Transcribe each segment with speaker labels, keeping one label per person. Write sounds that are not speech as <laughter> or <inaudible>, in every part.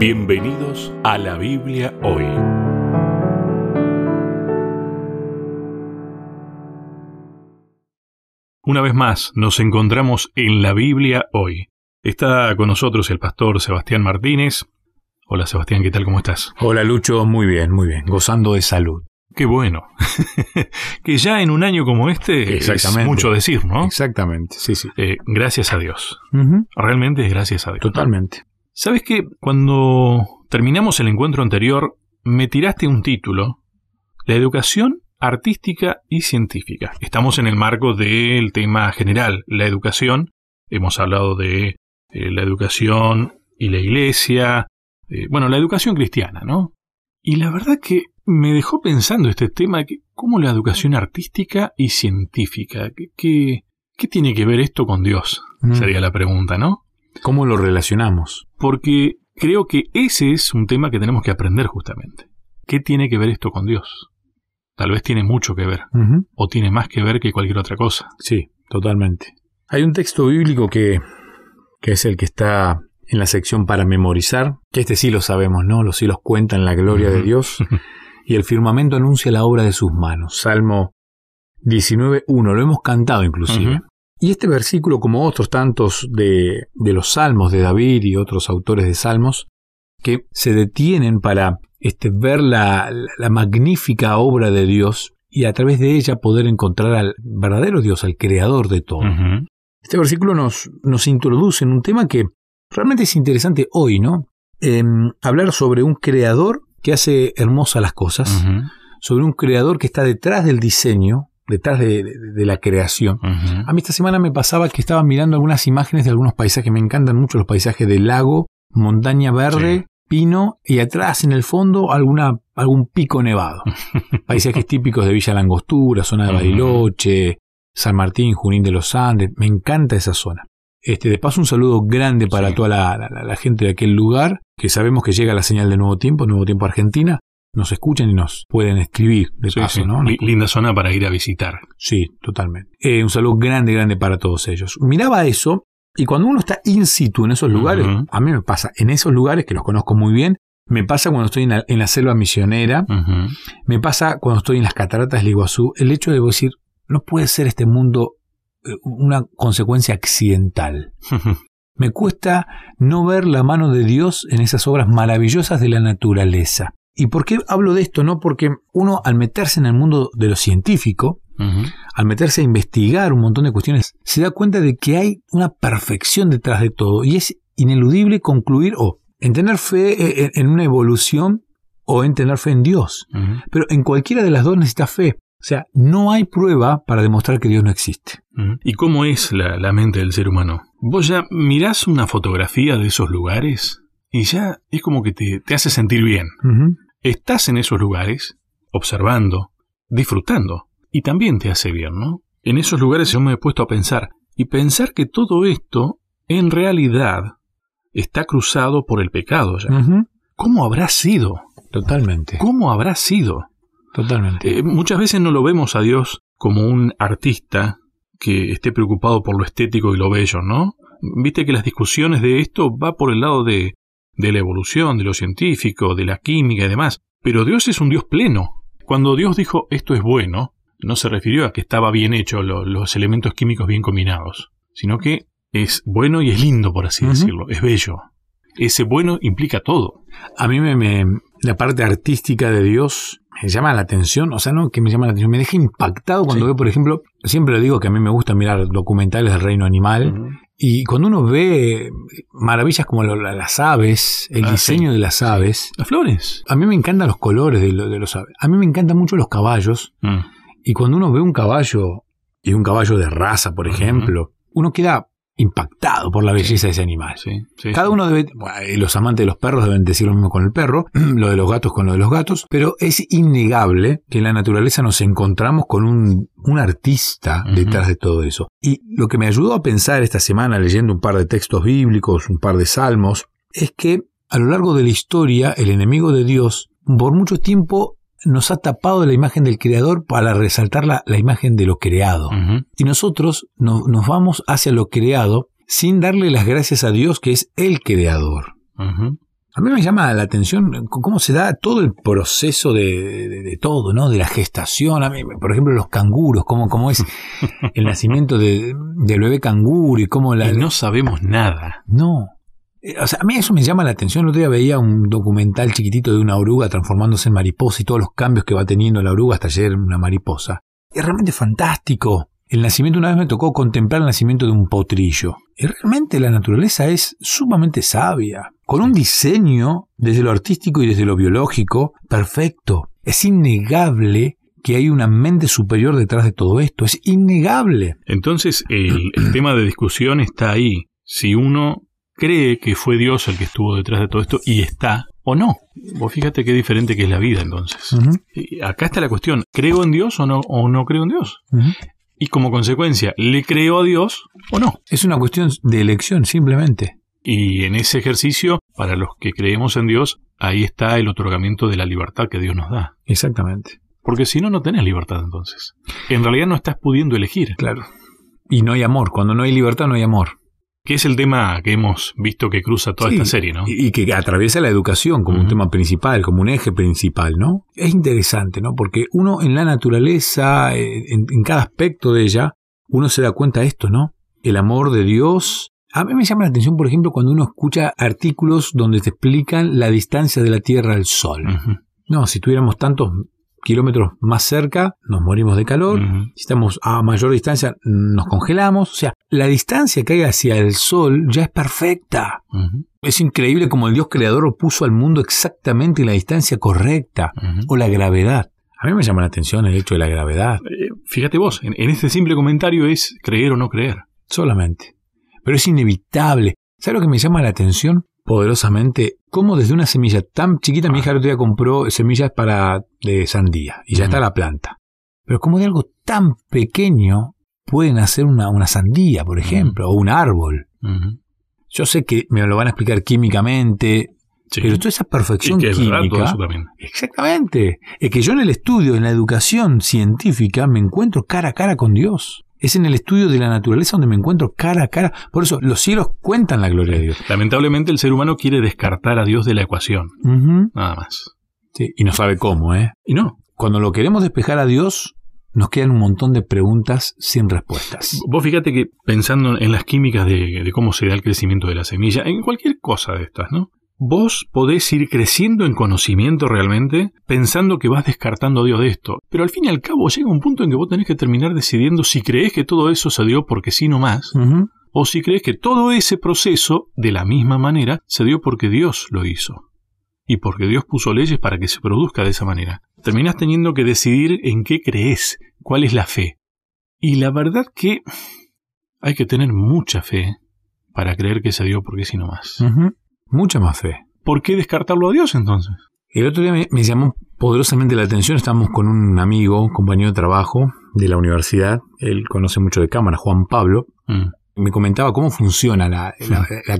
Speaker 1: Bienvenidos a la Biblia hoy. Una vez más nos encontramos en la Biblia hoy. Está con nosotros el pastor Sebastián Martínez. Hola Sebastián, ¿qué tal? ¿Cómo estás?
Speaker 2: Hola Lucho, muy bien, muy bien, gozando de salud.
Speaker 1: Qué bueno. <laughs> que ya en un año como este es mucho decir, ¿no?
Speaker 2: Exactamente, sí, sí.
Speaker 1: Eh, gracias a Dios. Realmente es gracias a Dios.
Speaker 2: Totalmente.
Speaker 1: ¿Sabes que cuando terminamos el encuentro anterior me tiraste un título? La educación artística y científica. Estamos en el marco del tema general, la educación. Hemos hablado de eh, la educación y la iglesia. Eh, bueno, la educación cristiana, ¿no? Y la verdad que me dejó pensando este tema, que, ¿cómo la educación artística y científica? ¿Qué, qué, tiene que ver esto con Dios? Mm. Sería la pregunta, ¿no?
Speaker 2: ¿Cómo lo relacionamos?
Speaker 1: Porque creo que ese es un tema que tenemos que aprender justamente. ¿Qué tiene que ver esto con Dios? Tal vez tiene mucho que ver, o tiene más que ver que cualquier otra cosa.
Speaker 2: Sí, totalmente. Hay un texto bíblico que, que es el que está en la sección para memorizar, que este sí lo sabemos, ¿no? Los cielos cuentan la gloria de Dios <laughs> y el firmamento anuncia la obra de sus manos. Salmo 19.1, lo hemos cantado inclusive. Y este versículo, como otros tantos de, los salmos de David y otros autores de salmos, que se detienen para este, ver la, magnífica obra de Dios y a través de ella poder encontrar al verdadero Dios, al creador de todo. Este versículo nos, nos introduce en un tema que realmente es interesante hoy, ¿no? Em, hablar sobre un creador que hace hermosas las cosas, sobre un creador que está detrás del diseño, detrás de, la creación. A mí esta semana me pasaba que estaba mirando algunas imágenes de algunos paisajes, me encantan mucho los paisajes del lago, montaña verde, pino y atrás en el fondo alguna, algún pico nevado. <laughs> paisajes típicos de Villa Langostura, zona de Bariloche, San Martín, Junín de los Andes, me encanta esa zona. Este, de paso, un saludo grande para toda la, gente de aquel lugar, que sabemos que llega la señal de Nuevo Tiempo, Nuevo Tiempo Argentina, nos escuchan y nos pueden escribir de paso, ¿no?
Speaker 1: Linda zona para ir a visitar.
Speaker 2: Sí, totalmente. Eh, un saludo grande, grande para todos ellos. Miraba eso y cuando uno está in situ en esos lugares, a mí me pasa, en esos lugares que los conozco muy bien, me pasa cuando estoy en la, selva misionera, me pasa cuando estoy en las cataratas del Iguazú, el hecho de decir, no puede ser este mundo eh, una consecuencia accidental. <laughs> me cuesta no ver la mano de Dios en esas obras maravillosas de la naturaleza. ¿Y por qué hablo de esto? No porque uno al meterse en el mundo de lo científico, al meterse a investigar un montón de cuestiones, se da cuenta de que hay una perfección detrás de todo y es ineludible concluir o en tener fe eh, en una evolución o en tener fe en Dios. Pero en cualquiera de las dos necesita fe. O sea, no hay prueba para demostrar que Dios no existe.
Speaker 1: ¿Y cómo es la, mente del ser humano? Vos ya mirás una fotografía de esos lugares y ya es como que te, hace sentir bien estás en esos lugares, observando, disfrutando, y también te hace bien, ¿no? En esos lugares yo me he puesto a pensar, y pensar que todo esto, en realidad, está cruzado por el pecado ya. ¿Cómo habrá sido?
Speaker 2: Totalmente.
Speaker 1: ¿Cómo habrá sido?
Speaker 2: Totalmente.
Speaker 1: Eh, muchas veces no lo vemos a Dios como un artista que esté preocupado por lo estético y lo bello, ¿no? Viste que las discusiones de esto va por el lado de de la evolución, de lo científico, de la química y demás. Pero Dios es un Dios pleno. Cuando Dios dijo esto es bueno, no se refirió a que estaba bien hecho los elementos químicos bien combinados, sino que es bueno y es lindo, por así decirlo, es bello. Ese bueno implica todo.
Speaker 2: A mí me, la parte artística de Dios me llama la atención, o sea, no que me llama la atención, me deja impactado cuando veo, por ejemplo, siempre le digo que a mí me gusta mirar documentales del reino animal y cuando uno ve maravillas como las aves, el ah, diseño de las aves.
Speaker 1: Las flores.
Speaker 2: A mí me encantan los colores de, los aves. A mí me encantan mucho los caballos. Mm. Y cuando uno ve un caballo, y un caballo de raza, por ejemplo, uno queda impactado por la belleza de ese animal. Cada uno debe, los amantes de los perros deben decir lo mismo con el perro, <clears throat> lo de los gatos con lo de los gatos, pero es innegable que en la naturaleza nos encontramos con un, artista detrás de todo eso. Y lo que me ayudó a pensar esta semana leyendo un par de textos bíblicos, un par de salmos, es que a lo largo de la historia el enemigo de Dios por mucho tiempo nos ha tapado la imagen del creador para resaltar la, imagen de lo creado. Y nosotros nos vamos hacia lo creado sin darle las gracias a Dios que es el creador. A mí me llama la atención cómo se da todo el proceso de, todo, ¿no? De la gestación. A mí, por ejemplo, los canguros, cómo, cómo es <laughs> el nacimiento del bebé canguro y cómo la...
Speaker 1: Y no sabemos nada.
Speaker 2: No. Eh, o sea, a mí eso me llama la atención. El otro día veía un documental chiquitito de una oruga transformándose en mariposa y todos los cambios que va teniendo la oruga hasta llegar una mariposa. Es realmente fantástico. El nacimiento, una vez me tocó contemplar el nacimiento de un potrillo. Y realmente la naturaleza es sumamente sabia, con un diseño desde lo artístico y desde lo biológico perfecto. Es innegable que hay una mente superior detrás de todo esto. Es innegable.
Speaker 1: Entonces, el, tema de discusión está ahí. Si uno cree que fue Dios el que estuvo detrás de todo esto y está o no. Vos fíjate qué diferente que es la vida entonces. Acá está la cuestión, ¿creo en Dios o no, o no creo en Dios? y como consecuencia, ¿le creo a Dios o no?
Speaker 2: Es una cuestión de elección, simplemente.
Speaker 1: Y en ese ejercicio, para los que creemos en Dios, ahí está el otorgamiento de la libertad que Dios nos da.
Speaker 2: Exactamente.
Speaker 1: Porque si no, no tenés libertad entonces. En realidad no estás pudiendo elegir.
Speaker 2: Claro. Y no hay amor. Cuando no hay libertad, no hay amor
Speaker 1: que es el tema que hemos visto que cruza toda esta serie, ¿no?
Speaker 2: Y, que atraviesa la educación como un tema principal, como un eje principal, ¿no? Es interesante, ¿no? Porque uno en la naturaleza, eh, en, cada aspecto de ella, uno se da cuenta de esto, ¿no? El amor de Dios. A mí me llama la atención, por ejemplo, cuando uno escucha artículos donde te explican la distancia de la Tierra al Sol. No, si tuviéramos tantos kilómetros más cerca, nos morimos de calor. Si estamos a mayor distancia, nos congelamos. O sea, la distancia que hay hacia el Sol ya es perfecta. Es increíble como el Dios creador puso al mundo exactamente en la distancia correcta. O la gravedad. A mí me llama la atención el hecho de la gravedad.
Speaker 1: Eh, fíjate vos, en, en este simple comentario es creer o no creer.
Speaker 2: Solamente. Pero es inevitable. ¿Sabes lo que me llama la atención? Poderosamente cómo desde una semilla tan chiquita, mi hija el otro día compró semillas para de sandía y ya está la planta. Pero como de algo tan pequeño pueden hacer una, una sandía, por ejemplo, o un árbol. Yo sé que me lo van a explicar químicamente, pero toda esa perfección química. Exactamente. Es que yo en el estudio, en la educación científica, me encuentro cara a cara con Dios. Es en el estudio de la naturaleza donde me encuentro cara a cara. Por eso los cielos cuentan la gloria de Dios.
Speaker 1: Lamentablemente el ser humano quiere descartar a Dios de la ecuación. Nada más.
Speaker 2: Sí, y no sabe cómo, ¿eh?
Speaker 1: Y no.
Speaker 2: Cuando lo queremos despejar a Dios, nos quedan un montón de preguntas sin respuestas.
Speaker 1: Vos fíjate que pensando en las químicas de, de, cómo se da el crecimiento de la semilla, en cualquier cosa de estas, ¿no? Vos podés ir creciendo en conocimiento realmente pensando que vas descartando a Dios de esto, pero al fin y al cabo llega un punto en que vos tenés que terminar decidiendo si crees que todo eso se dio porque sí no más, o si crees que todo ese proceso, de la misma manera, se dio porque Dios lo hizo, y porque Dios puso leyes para que se produzca de esa manera. Terminás teniendo que decidir en qué crees, cuál es la fe. Y la verdad que hay que tener mucha fe para creer que se dio porque sí no más.
Speaker 2: Mucha más fe.
Speaker 1: ¿Por qué descartarlo a Dios entonces?
Speaker 2: El otro día me, llamó poderosamente la atención, estábamos con un amigo, compañero de trabajo de la universidad, él conoce mucho de cámara, Juan Pablo, mm. me comentaba cómo funciona la,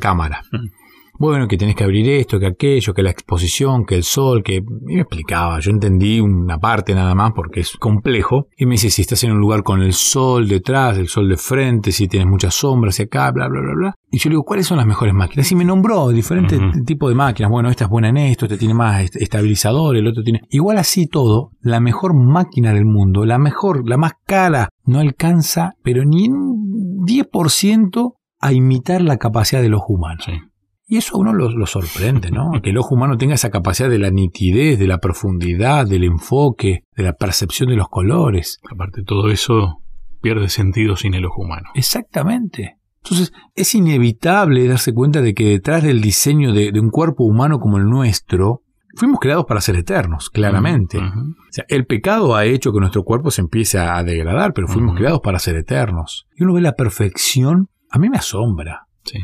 Speaker 2: cámara. Mm bueno, que tenés que abrir esto, que aquello, que la exposición, que el sol, que... Y me explicaba, yo entendí una parte nada más porque es complejo. Y me dice, si estás en un lugar con el sol detrás, el sol de frente, si tienes muchas sombras y acá, bla, bla, bla, bla. Y yo le digo, ¿cuáles son las mejores máquinas? Y me nombró diferentes tipos de máquinas. Bueno, esta es buena en esto, este tiene más estabilizador, el otro tiene... Igual así todo, la mejor máquina del mundo, la mejor, la más cara, no alcanza, pero ni un 10% a imitar la capacidad de los humanos. Sí. Y eso a uno lo, sorprende, ¿no? Que el ojo humano tenga esa capacidad de la nitidez, de la profundidad, del enfoque, de la percepción de los colores.
Speaker 1: Aparte, todo eso pierde sentido sin el ojo humano.
Speaker 2: Exactamente. Entonces, es inevitable darse cuenta de que detrás del diseño de, un cuerpo humano como el nuestro, fuimos creados para ser eternos, claramente. O sea, el pecado ha hecho que nuestro cuerpo se empiece a degradar, pero fuimos creados para ser eternos. Y uno ve la perfección, a mí me asombra. Sí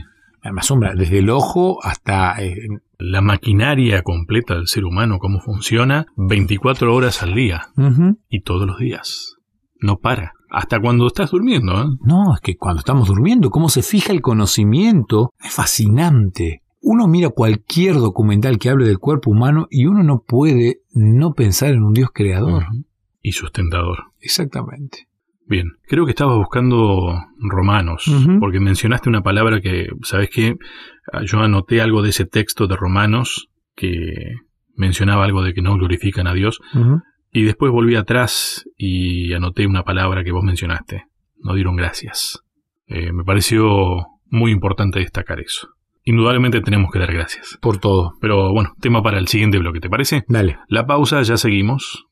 Speaker 2: me asombra, desde el ojo hasta...
Speaker 1: Eh, la maquinaria completa del ser humano, cómo funciona 24 horas al día y todos los días. No para. Hasta cuando estás durmiendo. ¿eh?
Speaker 2: No, es que cuando estamos durmiendo, cómo se fija el conocimiento, es fascinante. Uno mira cualquier documental que hable del cuerpo humano y uno no puede no pensar en un Dios creador.
Speaker 1: Y sustentador.
Speaker 2: Exactamente.
Speaker 1: Bien, creo que estabas buscando Romanos, porque mencionaste una palabra que, ¿sabes qué? Ah, Yo anoté algo de ese texto de Romanos que mencionaba algo de que no glorifican a Dios, y después volví atrás y anoté una palabra que vos mencionaste. No dieron gracias. Eh, me pareció muy importante destacar eso. Indudablemente tenemos que dar gracias.
Speaker 2: Por todo.
Speaker 1: Pero bueno, tema para el siguiente bloque, ¿te parece?
Speaker 2: Dale.
Speaker 1: La pausa, ya seguimos.